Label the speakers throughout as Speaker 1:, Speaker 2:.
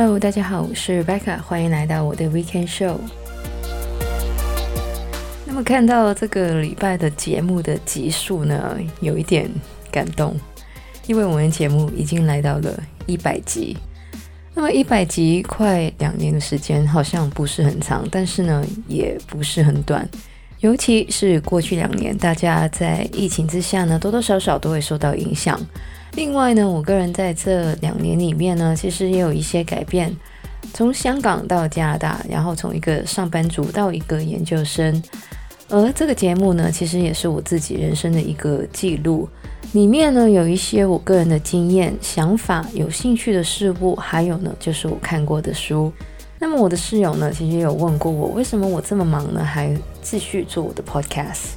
Speaker 1: Hello，大家好，我是 Rebecca，欢迎来到我的 Weekend Show。那么看到这个礼拜的节目的集数呢，有一点感动，因为我们节目已经来到了一百集。那么一百集快两年的时间，好像不是很长，但是呢，也不是很短。尤其是过去两年，大家在疫情之下呢，多多少少都会受到影响。另外呢，我个人在这两年里面呢，其实也有一些改变。从香港到加拿大，然后从一个上班族到一个研究生。而这个节目呢，其实也是我自己人生的一个记录。里面呢，有一些我个人的经验、想法、有兴趣的事物，还有呢，就是我看过的书。那么我的室友呢，其实也有问过我，为什么我这么忙呢，还继续做我的 podcast？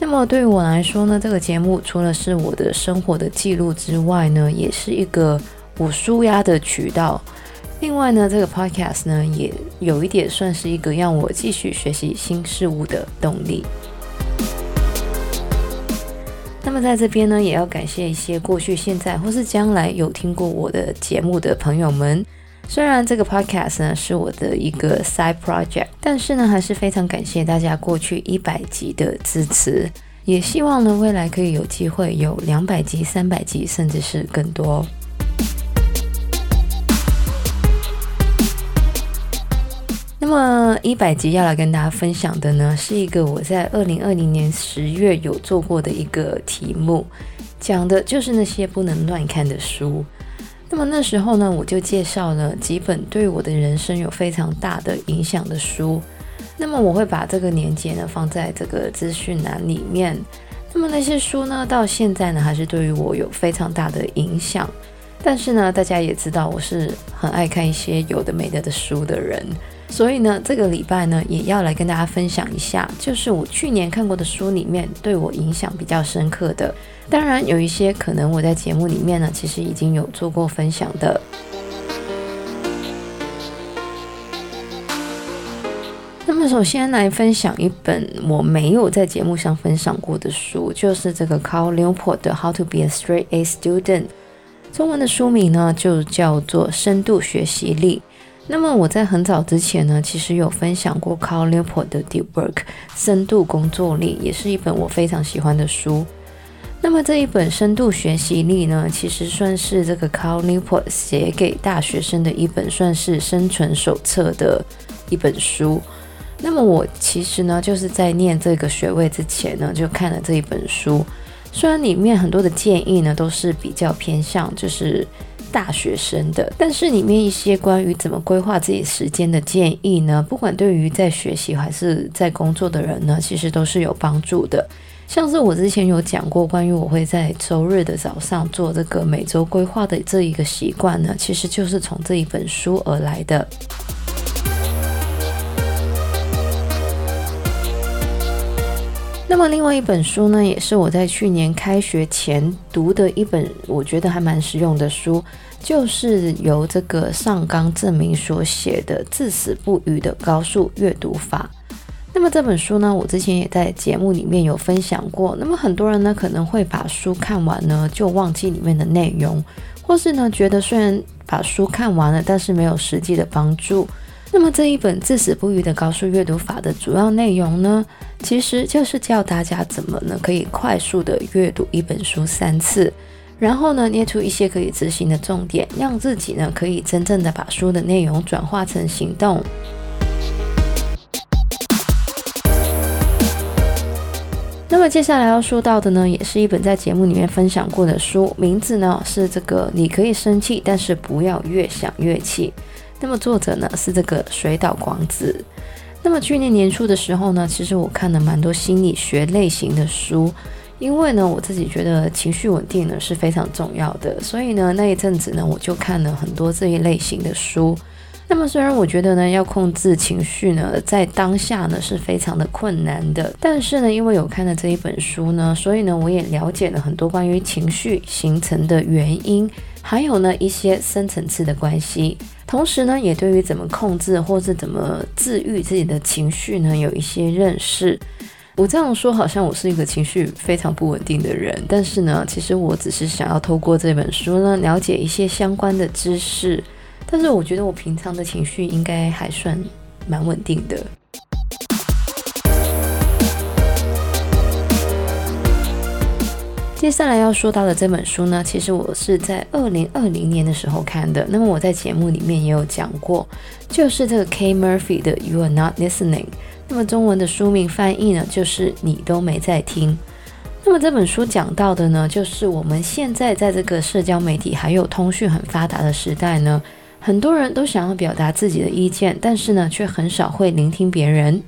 Speaker 1: 那么对于我来说呢，这个节目除了是我的生活的记录之外呢，也是一个我舒压的渠道。另外呢，这个 podcast 呢，也有一点算是一个让我继续学习新事物的动力。那么在这边呢，也要感谢一些过去、现在或是将来有听过我的节目的朋友们。虽然这个 podcast 呢是我的一个 side project，但是呢还是非常感谢大家过去一百集的支持，也希望呢未来可以有机会有两百集、三百集，甚至是更多。那么一百集要来跟大家分享的呢，是一个我在二零二零年十月有做过的一个题目，讲的就是那些不能乱看的书。那么那时候呢，我就介绍了几本对我的人生有非常大的影响的书。那么我会把这个年节呢放在这个资讯栏里面。那么那些书呢，到现在呢还是对于我有非常大的影响。但是呢，大家也知道我是很爱看一些有的没的的书的人。所以呢，这个礼拜呢，也要来跟大家分享一下，就是我去年看过的书里面对我影响比较深刻的。当然，有一些可能我在节目里面呢，其实已经有做过分享的。那么，首先来分享一本我没有在节目上分享过的书，就是这个 Carl Newport 的《How to Be a Straight A Student》，中文的书名呢就叫做《深度学习力》。那么我在很早之前呢，其实有分享过 Carl Newport 的 Deep Work 深度工作力，也是一本我非常喜欢的书。那么这一本深度学习力呢，其实算是这个 Carl Newport 写给大学生的一本算是生存手册的一本书。那么我其实呢，就是在念这个学位之前呢，就看了这一本书。虽然里面很多的建议呢，都是比较偏向就是。大学生的，但是里面一些关于怎么规划自己时间的建议呢，不管对于在学习还是在工作的人呢，其实都是有帮助的。像是我之前有讲过，关于我会在周日的早上做这个每周规划的这一个习惯呢，其实就是从这一本书而来的。那么，另外一本书呢，也是我在去年开学前读的一本，我觉得还蛮实用的书，就是由这个上冈正明所写的《至死不渝的高速阅读法》。那么这本书呢，我之前也在节目里面有分享过。那么很多人呢，可能会把书看完呢，就忘记里面的内容，或是呢，觉得虽然把书看完了，但是没有实际的帮助。那么这一本至死不渝的高速阅读法的主要内容呢，其实就是教大家怎么呢可以快速的阅读一本书三次，然后呢列出一些可以执行的重点，让自己呢可以真正的把书的内容转化成行动。那么接下来要说到的呢，也是一本在节目里面分享过的书，名字呢是这个你可以生气，但是不要越想越气。那么作者呢是这个水岛广子。那么去年年初的时候呢，其实我看了蛮多心理学类型的书，因为呢我自己觉得情绪稳定呢是非常重要的，所以呢那一阵子呢我就看了很多这一类型的书。那么虽然我觉得呢要控制情绪呢在当下呢是非常的困难的，但是呢因为有看了这一本书呢，所以呢我也了解了很多关于情绪形成的原因，还有呢一些深层次的关系。同时呢，也对于怎么控制或是怎么治愈自己的情绪呢，有一些认识。我这样说好像我是一个情绪非常不稳定的人，但是呢，其实我只是想要透过这本书呢，了解一些相关的知识。但是我觉得我平常的情绪应该还算蛮稳定的。接下来要说到的这本书呢，其实我是在二零二零年的时候看的。那么我在节目里面也有讲过，就是这个 K Murphy 的 You Are Not Listening。那么中文的书名翻译呢，就是你都没在听。那么这本书讲到的呢，就是我们现在在这个社交媒体还有通讯很发达的时代呢，很多人都想要表达自己的意见，但是呢，却很少会聆听别人。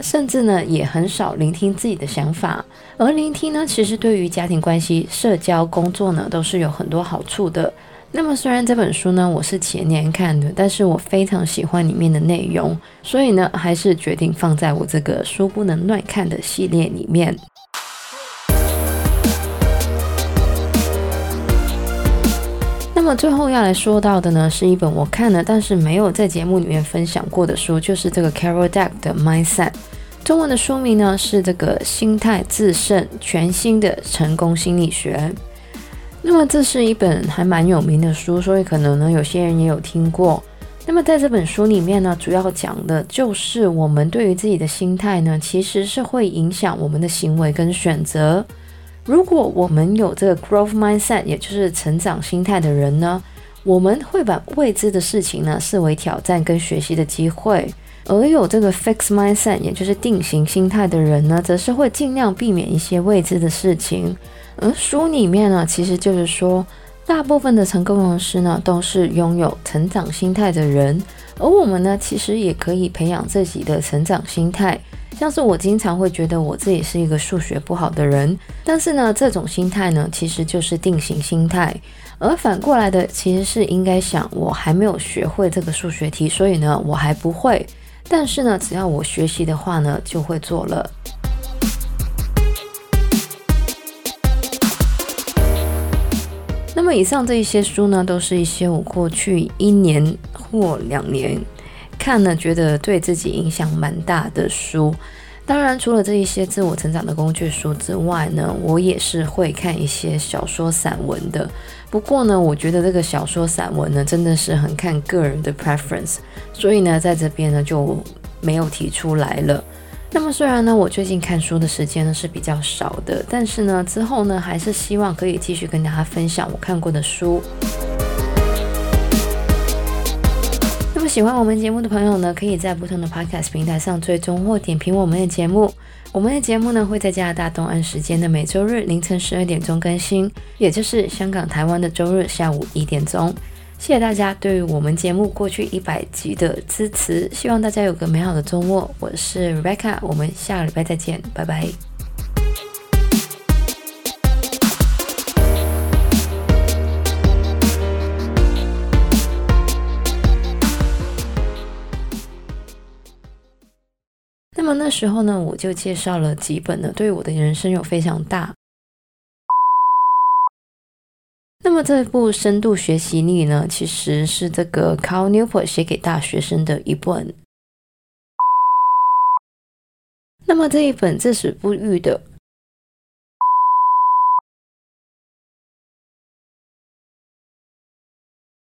Speaker 1: 甚至呢，也很少聆听自己的想法。而聆听呢，其实对于家庭关系、社交、工作呢，都是有很多好处的。那么，虽然这本书呢，我是前年看的，但是我非常喜欢里面的内容，所以呢，还是决定放在我这个书不能乱看的系列里面。那么最后要来说到的呢，是一本我看了，但是没有在节目里面分享过的书，就是这个 Carol d e c k 的 Mindset。中文的书名呢是这个心态自胜，全新的成功心理学。那么这是一本还蛮有名的书，所以可能呢有些人也有听过。那么在这本书里面呢，主要讲的就是我们对于自己的心态呢，其实是会影响我们的行为跟选择。如果我们有这个 growth mindset，也就是成长心态的人呢，我们会把未知的事情呢视为挑战跟学习的机会。而有这个 fix mindset，也就是定型心态的人呢，则是会尽量避免一些未知的事情。而书里面呢，其实就是说，大部分的成功人士呢，都是拥有成长心态的人。而我们呢，其实也可以培养自己的成长心态。像是我经常会觉得我自己是一个数学不好的人，但是呢，这种心态呢，其实就是定型心态。而反过来的，其实是应该想，我还没有学会这个数学题，所以呢，我还不会。但是呢，只要我学习的话呢，就会做了。那么以上这一些书呢，都是一些我过去一年或两年看了，觉得对自己影响蛮大的书。当然，除了这一些自我成长的工具书之外呢，我也是会看一些小说散文的。不过呢，我觉得这个小说散文呢，真的是很看个人的 preference，所以呢，在这边呢就没有提出来了。那么虽然呢，我最近看书的时间呢是比较少的，但是呢，之后呢还是希望可以继续跟大家分享我看过的书。喜欢我们节目的朋友呢，可以在不同的 Podcast 平台上追踪或点评我们的节目。我们的节目呢会在加拿大东岸时间的每周日凌晨十二点钟更新，也就是香港、台湾的周日下午一点钟。谢谢大家对于我们节目过去一百集的支持，希望大家有个美好的周末。我是 Rebecca，我们下个礼拜再见，拜拜。那时候呢，我就介绍了几本呢，对我的人生有非常大。那么这部深度学习力呢，其实是这个 Carl Newport 写给大学生的一本。那么这一本自始不渝的